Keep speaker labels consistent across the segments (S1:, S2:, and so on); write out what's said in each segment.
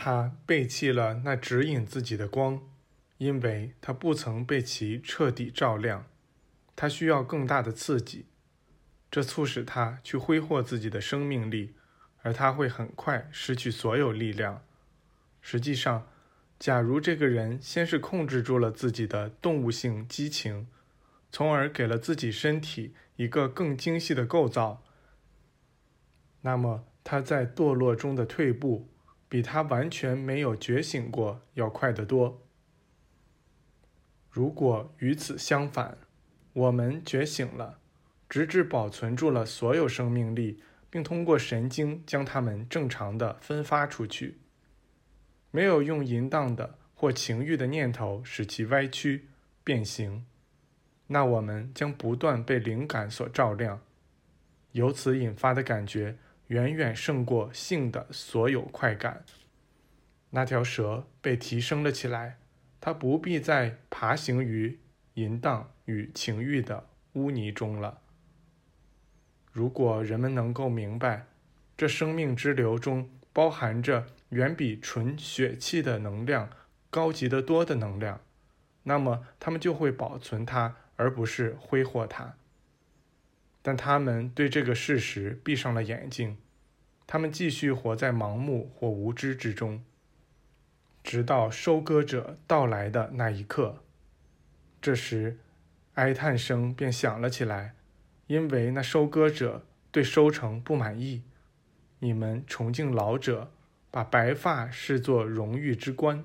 S1: 他背弃了那指引自己的光，因为他不曾被其彻底照亮。他需要更大的刺激，这促使他去挥霍自己的生命力，而他会很快失去所有力量。实际上，假如这个人先是控制住了自己的动物性激情，从而给了自己身体一个更精细的构造，那么他在堕落中的退步。比他完全没有觉醒过要快得多。如果与此相反，我们觉醒了，直至保存住了所有生命力，并通过神经将它们正常的分发出去，没有用淫荡的或情欲的念头使其歪曲变形，那我们将不断被灵感所照亮，由此引发的感觉。远远胜过性的所有快感。那条蛇被提升了起来，它不必再爬行于淫荡与情欲的污泥中了。如果人们能够明白，这生命之流中包含着远比纯血气的能量高级得多的能量，那么他们就会保存它，而不是挥霍它。但他们对这个事实闭上了眼睛，他们继续活在盲目或无知之中，直到收割者到来的那一刻。这时，哀叹声便响了起来，因为那收割者对收成不满意。你们崇敬老者，把白发视作荣誉之冠。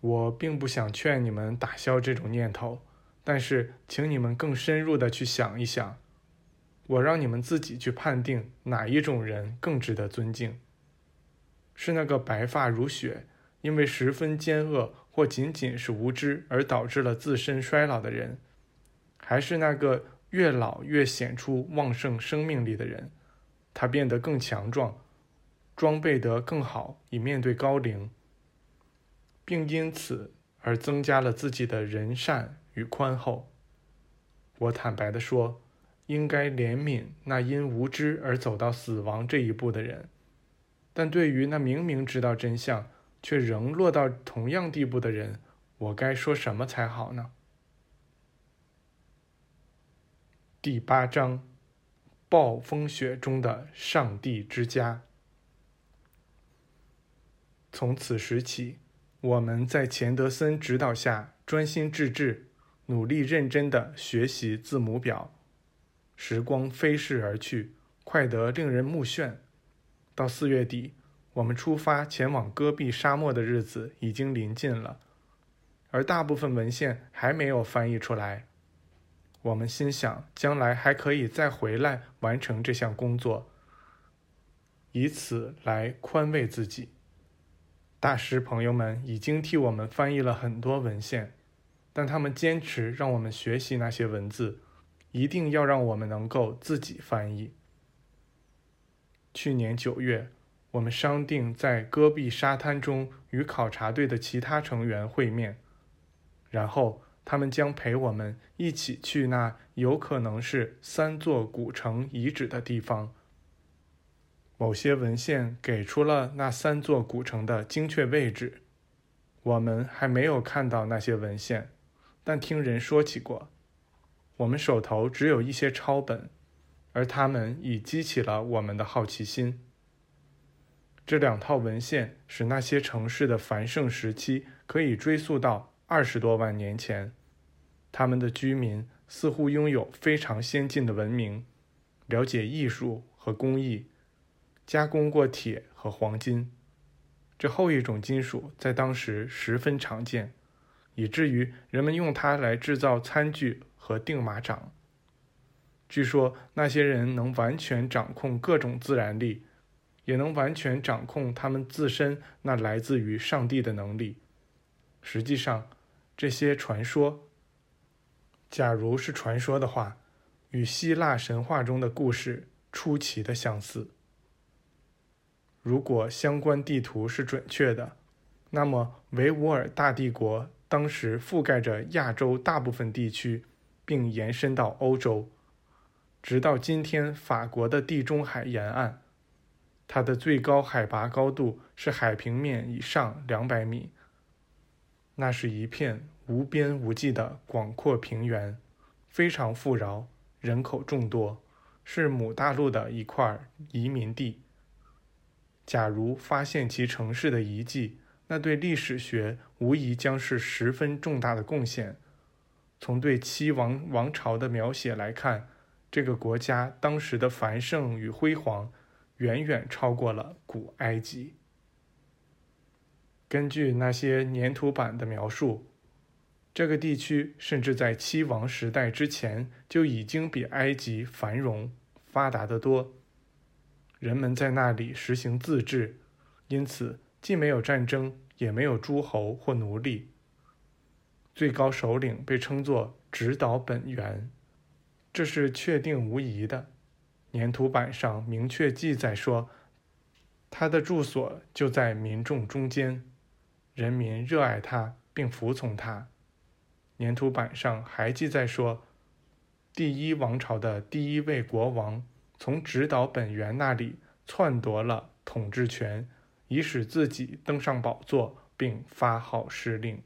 S1: 我并不想劝你们打消这种念头。但是，请你们更深入的去想一想，我让你们自己去判定哪一种人更值得尊敬：是那个白发如雪，因为十分奸恶或仅仅是无知而导致了自身衰老的人，还是那个越老越显出旺盛生命力的人？他变得更强壮，装备得更好以面对高龄，并因此而增加了自己的仁善。与宽厚，我坦白地说，应该怜悯那因无知而走到死亡这一步的人，但对于那明明知道真相却仍落到同样地步的人，我该说什么才好呢？第八章：暴风雪中的上帝之家。从此时起，我们在钱德森指导下专心致志。努力认真地学习字母表，时光飞逝而去，快得令人目眩。到四月底，我们出发前往戈壁沙漠的日子已经临近了，而大部分文献还没有翻译出来。我们心想，将来还可以再回来完成这项工作，以此来宽慰自己。大师朋友们已经替我们翻译了很多文献。但他们坚持让我们学习那些文字，一定要让我们能够自己翻译。去年九月，我们商定在戈壁沙滩中与考察队的其他成员会面，然后他们将陪我们一起去那有可能是三座古城遗址的地方。某些文献给出了那三座古城的精确位置，我们还没有看到那些文献。但听人说起过，我们手头只有一些抄本，而他们已激起了我们的好奇心。这两套文献使那些城市的繁盛时期可以追溯到二十多万年前，他们的居民似乎拥有非常先进的文明，了解艺术和工艺，加工过铁和黄金，这后一种金属在当时十分常见。以至于人们用它来制造餐具和钉马掌。据说那些人能完全掌控各种自然力，也能完全掌控他们自身那来自于上帝的能力。实际上，这些传说，假如是传说的话，与希腊神话中的故事出奇的相似。如果相关地图是准确的，那么维吾尔大帝国。当时覆盖着亚洲大部分地区，并延伸到欧洲，直到今天法国的地中海沿岸。它的最高海拔高度是海平面以上两百米。那是一片无边无际的广阔平原，非常富饶，人口众多，是母大陆的一块移民地。假如发现其城市的遗迹，那对历史学无疑将是十分重大的贡献。从对七王王朝的描写来看，这个国家当时的繁盛与辉煌，远远超过了古埃及。根据那些粘土板的描述，这个地区甚至在七王时代之前就已经比埃及繁荣发达得多。人们在那里实行自治，因此既没有战争，也没有诸侯或奴隶。最高首领被称作指导本源，这是确定无疑的。粘土板上明确记载说，他的住所就在民众中间。人民热爱他并服从他。粘土板上还记载说，第一王朝的第一位国王从指导本源那里篡夺了统治权，以使自己登上宝座并发号施令。